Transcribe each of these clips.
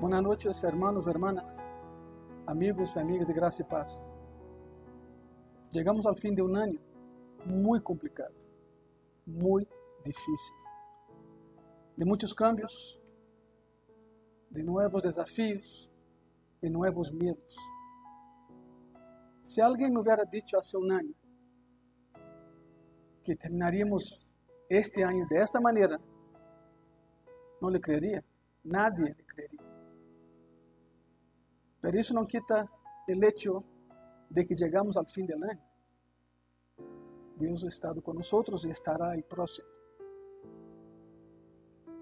Buenas noches, hermanos, hermanas, amigos y amigas de gracia y paz. Llegamos al fin de un año muy complicado, muy difícil, de muchos cambios, de nuevos desafíos, de nuevos miedos. Si alguien me hubiera dicho hace un año que terminaríamos este año de esta manera, no le creería, nadie le creería. Pero isso não quita o hecho de que chegamos ao fim do ano. Deus ha estado conosco e estará aí próximo.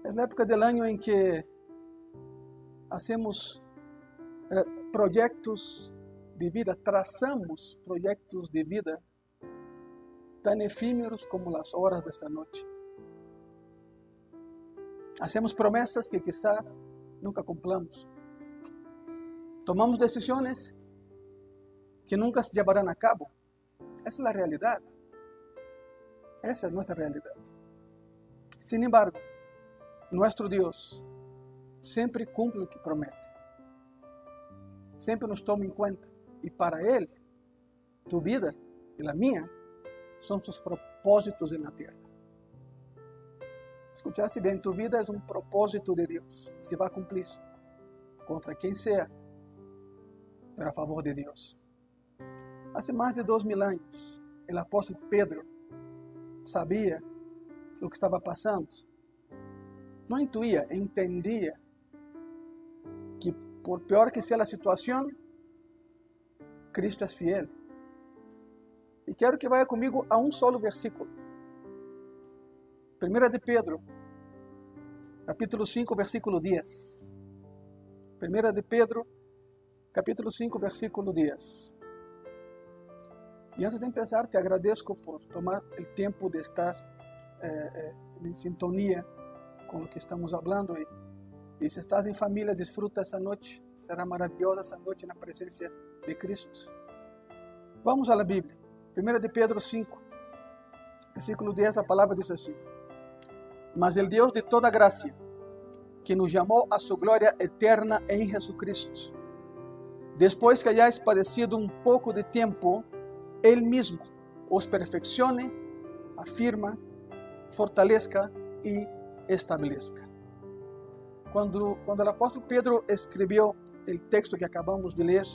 É a época do ano em que hacemos eh, projetos de vida, traçamos projetos de vida tão efímeros como as horas dessa noite. Hacemos promessas que quizá nunca cumplamos. Tomamos decisiones que nunca se llevarán a cabo. Esa es la realidad. Esa es nuestra realidad. Sin embargo, nuestro Dios siempre cumple lo que promete. Siempre nos toma en cuenta. Y para Él, tu vida y la mía son sus propósitos en la tierra. Escuchaste bien, tu vida es un propósito de Dios. Se va a cumplir. Contra quien sea, pero a favor de Deus. Há mais de dois mil anos, o apóstolo Pedro sabia o que estava passando. Não intuía, entendia que por pior que seja a situação, Cristo é fiel. E quero que vá comigo a um solo versículo. 1 de Pedro, capítulo 5, versículo 10. 1 de Pedro, capítulo 5, versículo 10. E antes de empezar, te agradeço por tomar o tempo de estar eh, eh, sintonia com o que estamos falando. E, se estás em família, desfruta essa noite. Será maravilhosa essa noite na presença de Cristo. Vamos à Bíblia. 1 de Pedro 5, versículo 10, a palavra diz assim: Mas o Deus de toda graça, que nos chamou a sua glória eterna em Jesus Cristo, Después que hayáis padecido un poco de tiempo, Él mismo os perfeccione, afirma, fortalezca y establezca. Cuando, cuando el apóstol Pedro escribió el texto que acabamos de leer,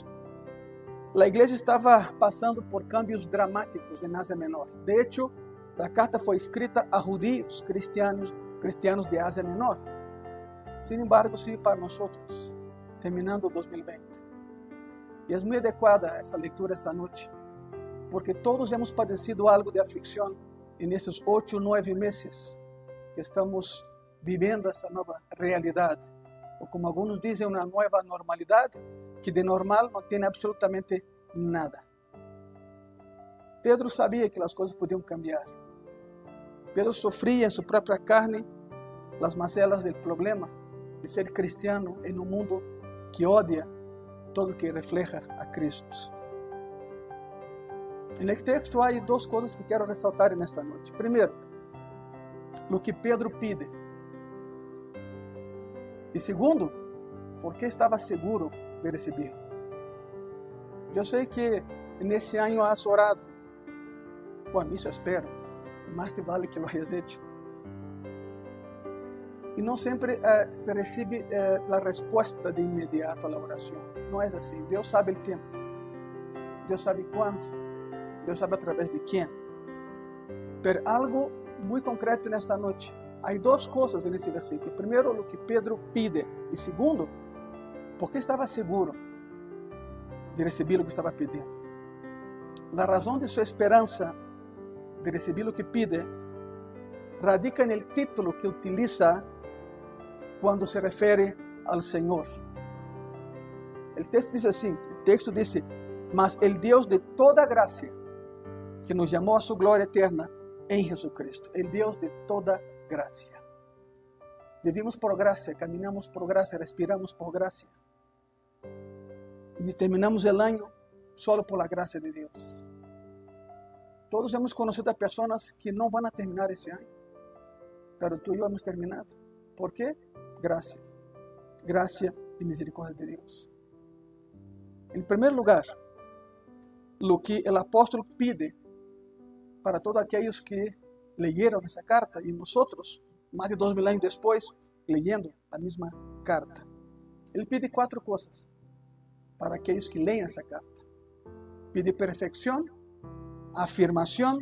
la iglesia estaba pasando por cambios dramáticos en Asia Menor. De hecho, la carta fue escrita a judíos cristianos, cristianos de Asia Menor. Sin embargo, sigue para nosotros, terminando 2020. E é muito adequada essa leitura esta noite, porque todos hemos padecido algo de aflicção nesses oito, nove meses que estamos vivendo essa nova realidade, ou como alguns dizem, uma nova normalidade, que de normal não tem absolutamente nada. Pedro sabia que as coisas podiam cambiar. Pedro sofria em sua própria carne as mazelas do problema de ser cristiano em um mundo que odia todo que refleja a Cristo. No texto há duas coisas que quero ressaltar nesta noite. Primeiro, o que Pedro pide. E segundo, porque estava seguro de receber. Eu sei que nesse ano has orado. Bom, isso espero. Mas te vale que lo hayas hecho. E não sempre eh, se recebe eh, a resposta de imediato à oração. Não assim. Deus sabe o tempo. Deus sabe quando. Deus sabe através de quem. Pero algo muito concreto nesta noite. Há duas coisas nesse versículo. Primeiro, o que Pedro pide. E segundo, porque estava seguro de receber o que estava pedindo. A razão de sua esperança de receber o que pide radica no título que utiliza quando se refere ao Senhor. O texto diz assim: o texto diz, mas el Deus de toda graça, que nos chamou a sua glória eterna em Jesus Cristo, el Deus de toda graça. Vivimos por graça, caminhamos por graça, respiramos por graça. E terminamos o ano solo por la graça de Deus. Todos hemos conocido a pessoas que não vão terminar esse ano, pero tú e eu hemos terminado. ¿Por qué? Gracias. Gracia e misericórdia de Deus. Em primeiro lugar, o que o apóstolo pede para todos aqueles que leyeron essa carta e nós, mais de dois mil anos depois, leyendo a mesma carta. Ele pede quatro coisas para aqueles que leem essa carta. Pede perfeição, afirmação,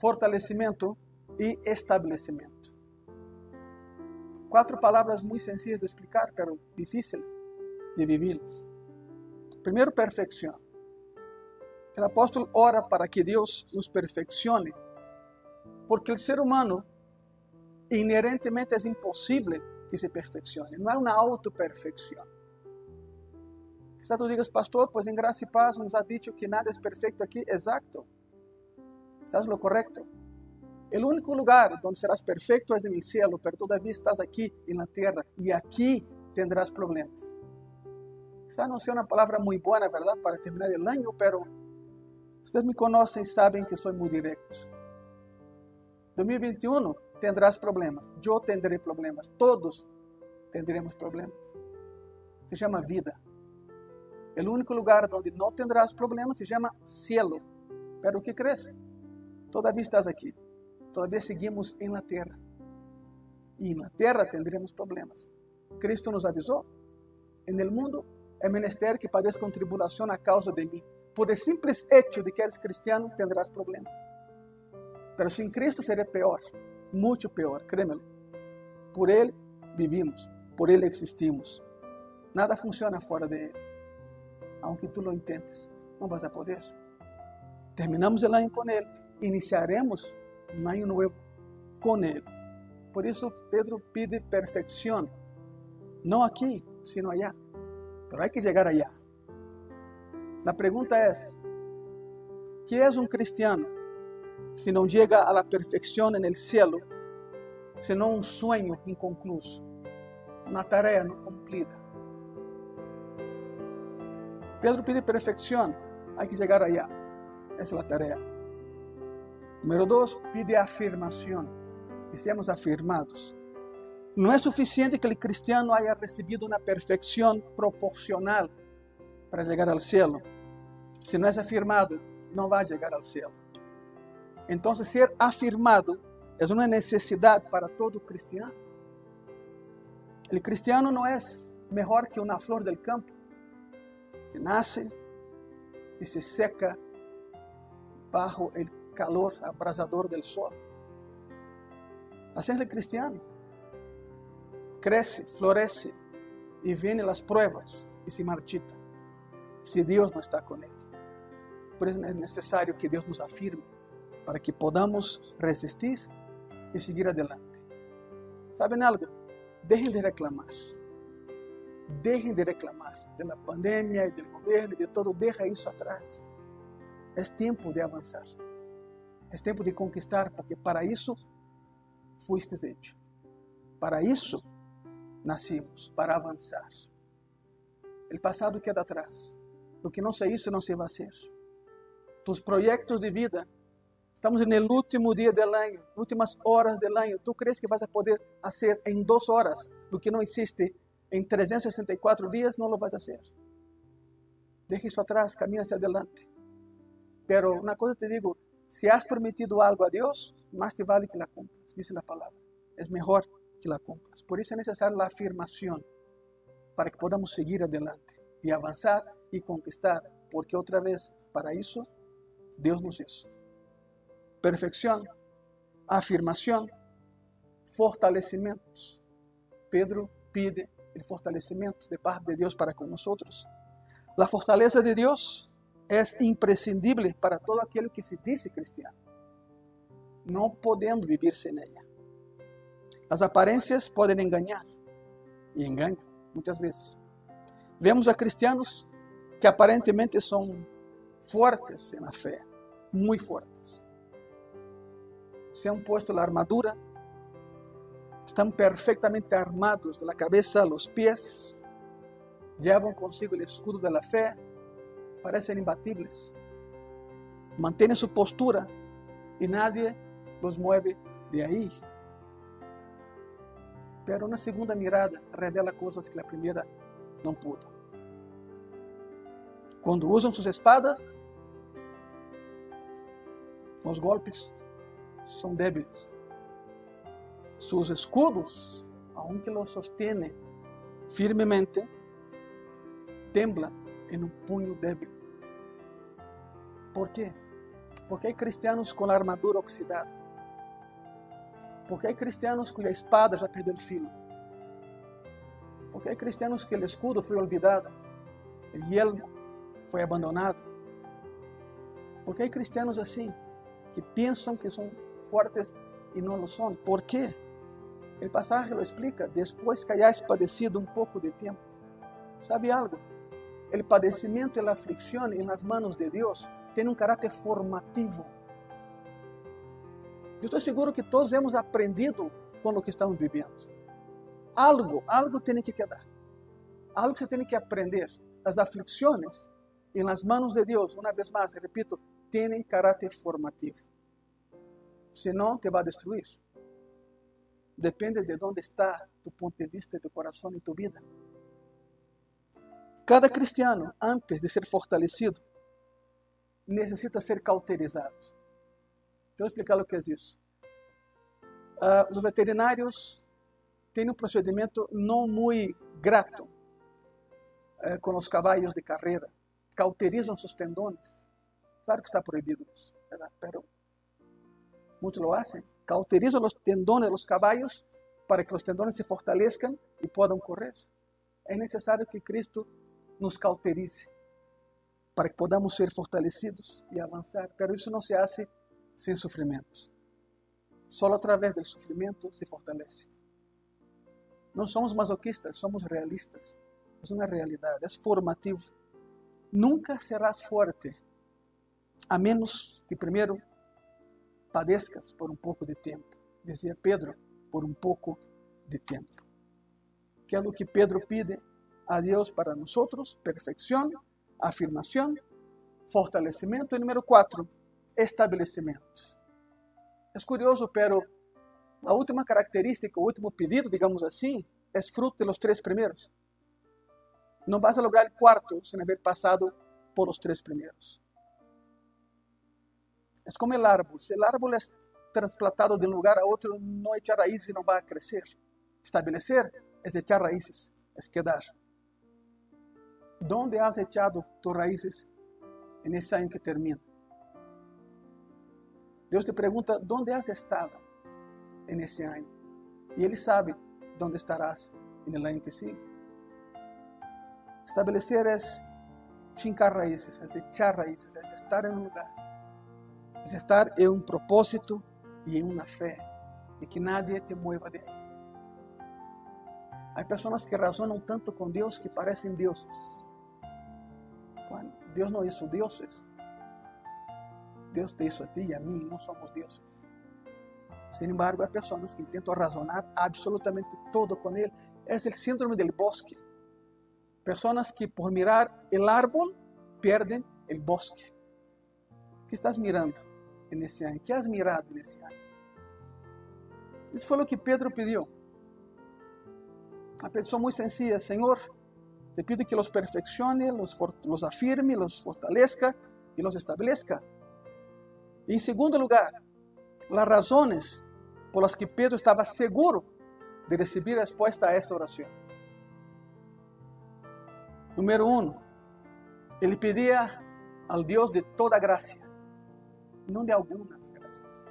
fortalecimento e estabelecimento. Quatro palavras muito sencillas de explicar, pero difíceis de vivê-las. Primeiro, perfeição. O apóstolo ora para que Deus nos perfeccione, porque o ser humano inerentemente é impossível que se perfeccione. Não é uma auto-perfeição. Quizá tu digas, pastor, pois em graça e paz nos ha dicho que nada é perfeito aqui. Exato. Estás no correto. O único lugar onde serás perfeito é no céu, pero todavia estás aqui na terra e aqui tendrás problemas. Quizá não seja uma palavra muito boa, na verdade, para terminar o ano, pero vocês me conhecem e sabem que sou muito direto. 2021 tendrás problemas, eu tendré problemas, todos tendremos problemas. Se chama vida. O único lugar onde não tendrás problemas se chama cielo. Pero o que crees? Todavia estás aqui. Todavia seguimos em la terra. E na terra tendremos problemas. Cristo nos avisou. En el mundo é menester que padezcan tribulação a causa de mim. Por el simples hecho de que eres cristiano, tendrás problemas. Pero sin Cristo seria pior, muito pior, créemelo. Por Ele vivimos, por Ele existimos. Nada funciona fora de Ele. Aunque tu lo intentes, não vas a poder. Terminamos o ano com Ele, iniciaremos um ano novo com Ele. Por isso, Pedro pede perfeição, não aqui, sino allá. Pero hay que llegar allá. La pregunta es, ¿qué es un cristiano si no llega a la perfección en el cielo, sino un sueño inconcluso, una tarea no cumplida? Pedro pide perfección, hay que llegar allá. Esa es la tarea. Número dos, pide afirmación, que seamos afirmados. Não é suficiente que o cristiano haya recebido uma perfeição proporcional para ao céu. Se não é afirmado, não vai chegar ao céu. Então, ser afirmado é uma necessidade para todo cristiano. O cristiano não é melhor que uma flor del campo que nasce e se seca bajo o calor abrasador del sol. Assim é o cristiano crece, florece e vem as pruebas e se marchita. Se Deus não está com ele. Por isso é necessário que Deus nos afirme para que podamos resistir e seguir adelante. ¿Saben algo? Dejen de reclamar. Dejen de reclamar da pandemia e do governo e de todo. Deja isso atrás. É tempo de avançar. É tempo de conquistar, porque para isso fuiste hecho. Para isso nascimos para avançar. O passado queda atrás. O que não se hizo não se vai ser. Tus projetos de vida. Estamos no último dia do ano, últimas horas do ano. Tu crees que vas a poder fazer em duas horas o que não existe em 364 dias? Não lo vas a hacer. Deja isso atrás, camina hacia adelante. Pero uma coisa te digo, se has prometido algo a Deus, mais te vale que la cumplas, dice la palavra. É melhor que la cumplas. Por isso é necessária a afirmação para que podamos seguir adelante e avançar e conquistar, porque outra vez, para isso, Deus nos hizo. Perfeição, afirmação, fortalecimentos. Pedro pide o fortalecimento de parte de Deus para com nós. A fortaleza de Deus é imprescindível para todo aquele que se diz cristiano. Não podemos viver sem ela. As aparências podem enganar e enganam muitas vezes. Vemos a cristianos que aparentemente são fortes na fé, muito fortes. Se han puesto a armadura, estão perfeitamente armados de la cabeza a los pies, llevan consigo o escudo de la fe, parecem imbatíveis, mantêm sua postura e nadie los mueve de aí. Pero uma segunda mirada revela coisas que a primeira não pudo. Quando usam suas espadas, os golpes são débiles. Sus escudos, aunque los sostiene firmemente, temblan en un puño débil. ¿Por quê? Porque hay cristianos com a armadura oxidada. Porque hay cristianos cuya espada já perdeu o filo. Porque hay cristianos que o escudo foi olvidado, o yelmo foi abandonado. Porque hay cristianos assim que pensam que são fortes e não lo são. ¿Por quê? O pasaje lo explica. Depois que hayas padecido um pouco de tempo. ¿Sabe algo? O padecimento e a aflicção em las manos de Deus tem um caráter formativo. Eu estou seguro que todos hemos aprendido com o que estamos vivendo. Algo, algo tem que quedar. Algo que você tem que aprender. As aflições em las manos de Deus, uma vez mais, repito, têm caráter formativo. Senão, te vai destruir. Depende de onde está tu ponto de vista, tu coração e tu vida. Cada cristiano, antes de ser fortalecido, necessita ser cauterizado. Então, vou explicar o que é isso. Uh, os veterinários têm um procedimento não muito grato uh, com os cavalos de carreira. Cauterizam seus tendões. Claro que está proibido isso, mas muitos lo hacen. Cauterizam os tendões dos cavalos para que os tendões se fortaleçam e possam correr. É necessário que Cristo nos cauterize para que podamos ser fortalecidos e avançar. Pero isso não se hace sem sofrimento. Só através do sofrimento se fortalece. Não somos masoquistas, somos realistas. É uma realidade, é formativo. Nunca serás forte, a menos que primeiro padeças por um pouco de tempo. Dizia Pedro, por um pouco de tempo. Que é o que Pedro pede a Deus para nós: perfeição, afirmação, fortalecimento. E número quatro. estabelecimentos. É curioso, pero la última característica, o último pedido, digamos así, es fruto de los tres primeros. No vas a lograr el cuarto sin haber pasado por los tres primeros. Es como el árbol. Si el árbol es transplantado de un lugar a otro, no echa raíces y no va a crecer, establecer. Es echar raíces, es quedar. ¿Dónde has echado tus raíces en ese año que termina? Deus te pergunta, ¿dónde has estado en ese año? E Ele sabe dónde estarás en el año que sigue. Estabelecer es fincar raíces, es echar raíces, es estar en un lugar, es estar en un propósito y en una fe, y que nadie te mueva de ahí. Hay personas que razonan tanto con Dios que parecen dioses. Deus não hizo dioses. Deus te hizo a ti e a mim, não somos dioses. Sin embargo, há pessoas que tentam razonar absolutamente todo com Ele. É o síndrome del bosque. Pessoas que por mirar o árbol perdem o bosque. que estás mirando nesse ano? que has mirado nesse ano? Isso foi o que Pedro pediu. Uma pessoa muito sencilla, Senhor, te pido que los perfeccione, los, los afirme, los fortalezca y los establezca. En segundo lugar, las razones por las que Pedro estaba seguro de recibir respuesta a esta oración. Número uno, ele pedía al Dios de toda gracia, no de algunas gracias,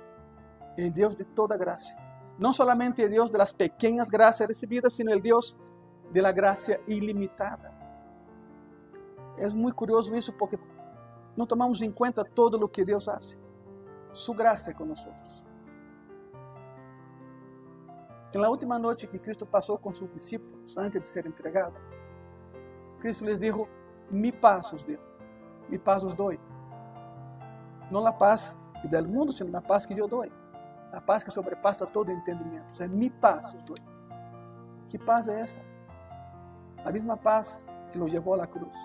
el Dios de toda gracia. No solamente el Dios de las pequeñas gracias recibidas, sino el Dios de la gracia ilimitada. É muito curioso isso porque não tomamos em conta todo o que Deus faz. Sua graça é com nós. Na última noite que Cristo passou com seus discípulos, antes de ser entregado, Cristo lhes disse: Mi paz os deu, mi paz os dou. Não a paz o mundo, sino a paz que eu dou. A paz que sobrepassa todo entendimento. É mi paz os dou. Que paz é essa? A mesma paz que o levou à cruz.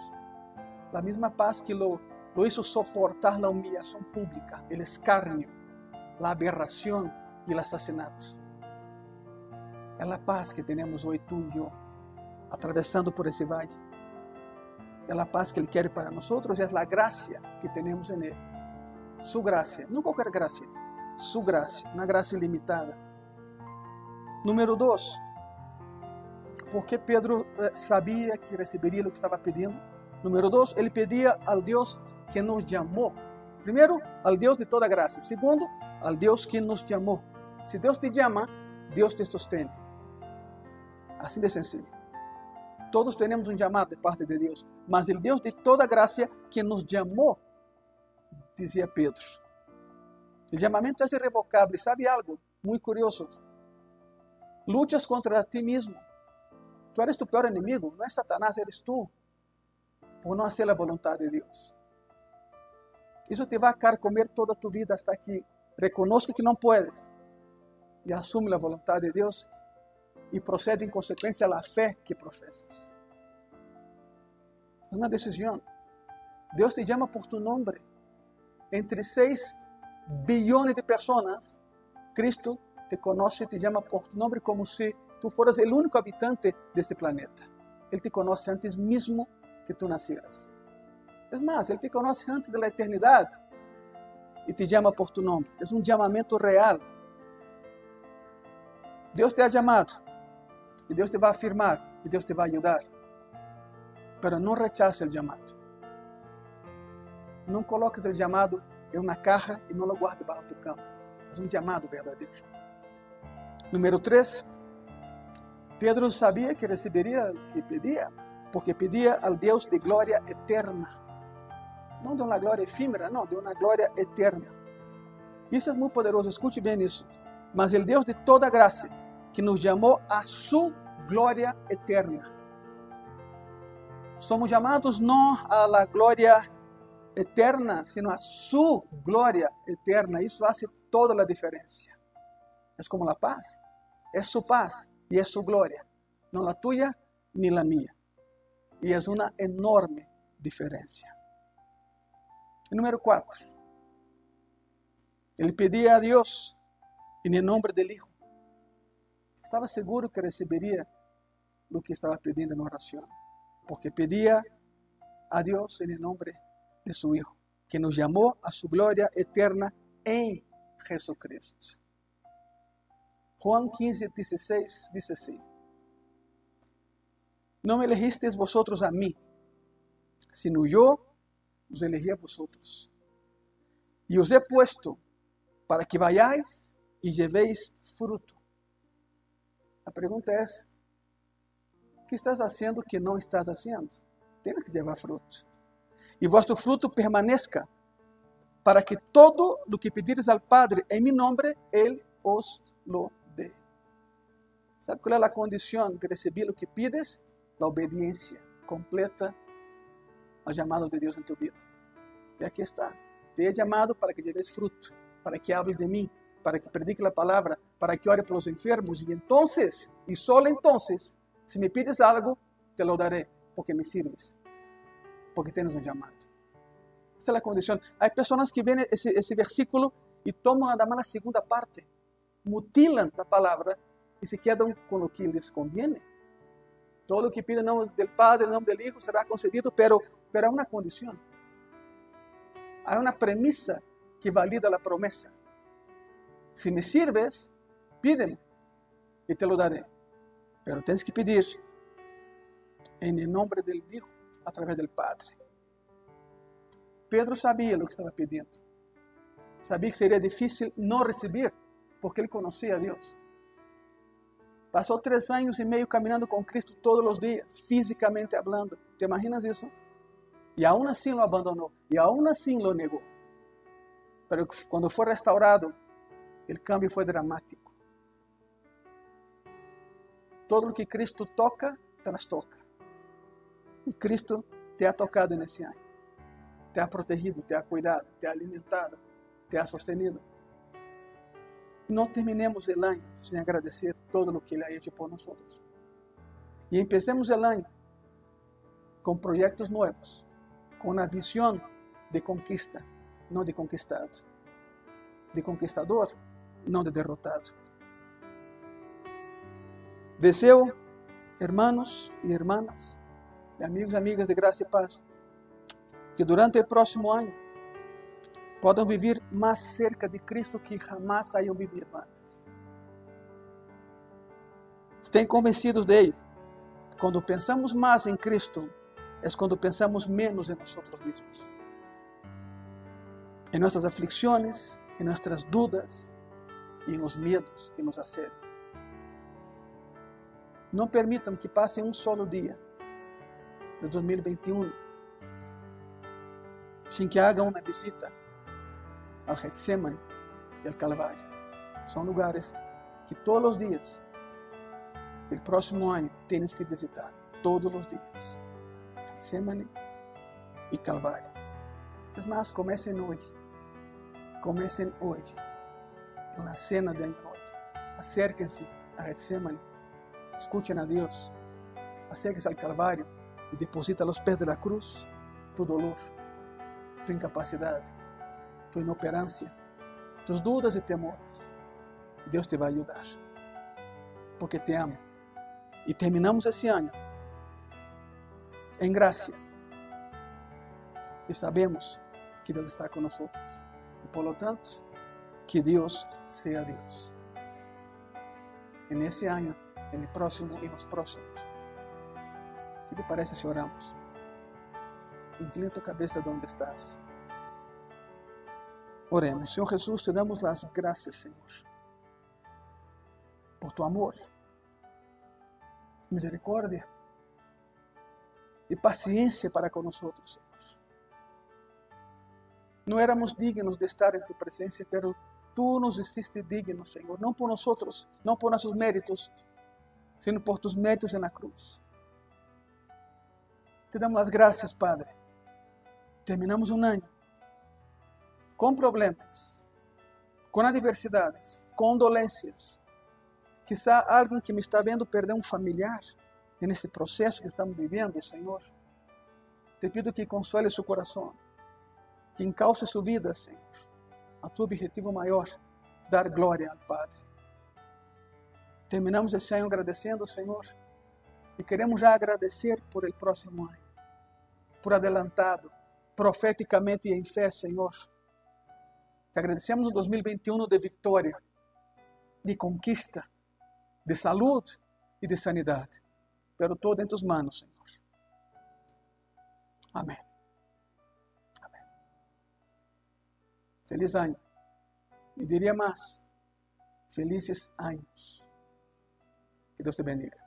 A mesma paz que lo, lo hizo soportar a humilhação pública, o escárnio, a aberração e o assassinato. É a paz que temos hoje tu e eu atravessando por esse vale. É a paz que Ele quer para nós, é a graça que temos em Ele. Sua graça, não qualquer graça, sua graça, uma graça ilimitada. Número dois, porque Pedro eh, sabia que receberia o que estava pedindo. Número dois, ele pedia ao Deus que nos chamou. Primeiro, ao Deus de toda graça. Segundo, ao Deus que nos chamou. Se Deus te chama, Deus te sustém. Assim de sencillo. Todos temos um chamado de parte de Deus, mas o Deus de toda graça que nos chamou, dizia Pedro. O chamamento é irrevocável. Sabe algo muito curioso? Lutas contra ti mesmo Tu eres tu peor inimigo, não é Satanás, eres tu, por não fazer a vontade de Deus. Isso te vai carcomer toda a tua vida hasta que reconozca que não puedes e assume a vontade de Deus e procede em consequência a fé que professas. É uma decisão. Deus te chama por tu nome. Entre 6 bilhões de pessoas, Cristo te conhece e te chama por tu nome como se tu foras o único habitante desse planeta. Ele te conhece antes mesmo que tu nasceras. É mais, Ele te conhece antes da eternidade e te chama por tu nome. É um chamamento real. Deus te ha chamado e Deus te vai afirmar e Deus te vai ajudar. Pero não rechace o chamado. Não coloques o chamado em uma caja e não lo guarde debaixo da cama. É um chamado verdadeiro. Número 3. Pedro sabia que receberia o que pedia, porque pedia ao Deus de glória eterna. Não de uma glória efímera, não, de uma glória eterna. Isso é muito poderoso, escute bem isso. Mas o Deus de toda graça, que nos chamou a sua glória eterna. Somos chamados não a la glória eterna, sino a sua glória eterna. Isso faz toda a diferença. É como a paz. É sua paz y es su gloria, no la tuya ni la mía. Y es una enorme diferencia. Número cuatro, él pedía a Dios en el nombre del Hijo. Estaba seguro que recibiría lo que estaba pidiendo en oración, porque pedía a Dios en el nombre de su Hijo, que nos llamó a su gloria eterna en Jesucristo. Juan 15, 16 dice así. No me elegisteis vosotros a mí, sino yo os elegí a vosotros. Y os he puesto para que vayáis y llevéis fruto. La pregunta es, ¿qué estás haciendo que no estás haciendo? Tienes que llevar fruto. Y vuestro fruto permanezca, para que todo lo que pedires al Padre en mi nombre, Él os lo ¿Sabe qual é a condição de receber o que pides? A obediência completa ao chamado de Deus em tu vida. E aqui está. Te he chamado para que lleves fruto, para que hable de mim, para que predique a palavra, para que ore pelos enfermos. E então, e só então, se me pides algo, te lo daré, porque me sirves, porque tens um chamado. Esta é a condição. Há pessoas que veem esse, versículo e tomam nada mais a segunda parte, mutilam a palavra e se quedam com o que lhes conviene. Todo o que pide em nome do Padre, em nome do Hijo, será concedido, pero, pero há uma condição. Há uma premissa que valida a promessa. Se me sirves, pídeme e te lo daré. Pero tens que pedir em nome do Hijo, através do Padre. Pedro sabia o que estava pedindo. Sabia que seria difícil não receber, porque ele conhecia a Deus. Passou três anos e meio caminhando com Cristo todos os dias, fisicamente hablando. ¿Te imaginas isso? E aún assim lo abandonou, e aún assim lo negou. Pero quando foi restaurado, o cambio foi dramático. Todo o que Cristo toca, trastoca. E Cristo te ha tocado nesse ano. Te ha protegido, te ha cuidado, te ha alimentado, te ha sostenido não terminemos o ano sem agradecer todo o que Ele ha hecho por nós. E empecemos o ano com projetos novos, com uma visão de conquista, não de conquistado, de conquistador, não de derrotado. Deseo hermanos e irmãs, e amigos e amigas de graça e paz, que durante o próximo ano podem viver mais cerca de Cristo que jamais hayan vivido antes. Estén convencidos de ello. Quando pensamos mais em Cristo, é quando pensamos menos em nós mesmos. Em nossas aflicções, em nossas dúvidas e em os medos que nos assedam. Não permitam que passe um solo dia de 2021 sem que hagam uma visita ao Getsemane e ao Calvário. São lugares que todos os dias, o próximo ano, tens que visitar. Todos os dias. Getsemane e Calvário. Mas comecem hoje. Comecem hoje. Na cena de noite. Acérquem-se a Getsemane Escuchen a Deus. Acérquese ao Calvário e deposita aos pés da cruz tu dolor, tu incapacidade, tu inoperância, tus dúvidas e temores. Deus te vai ajudar, porque te ama. E terminamos esse ano em graça. E sabemos que Deus está conosco. E por lo tanto, que Deus seja Deus. E nesse ano el próximo y los próximos. ¿Qué te parece si oramos? Inclina tu cabeza donde estás. Oremos. Senhor Jesus, te damos as graças, Senhor, por tu amor, misericórdia e paciência para nós, Senhor. Não éramos dignos de estar em tu presença, pero tu nos hiciste dignos, Senhor, não por nós, não por nossos méritos, sino por tus méritos na cruz. Te damos as graças, Padre. Terminamos um ano com problemas, com adversidades, com dolências. Quizá alguém que me está vendo perder um familiar nesse processo que estamos vivendo, Senhor. Te pido que console seu coração, que encalce sua vida, Senhor, a tu objetivo maior, dar glória ao Padre. Terminamos esse ano agradecendo Senhor e queremos já agradecer por el próximo ano, por adelantado, profeticamente e em fé, Senhor. Te agradecemos o 2021 de vitória, de conquista, de saúde e de sanidade. Pero todo em tus manos, Senhor. Amém. Amém. Feliz ano. E diria mais, felizes anos. Que Deus te bendiga.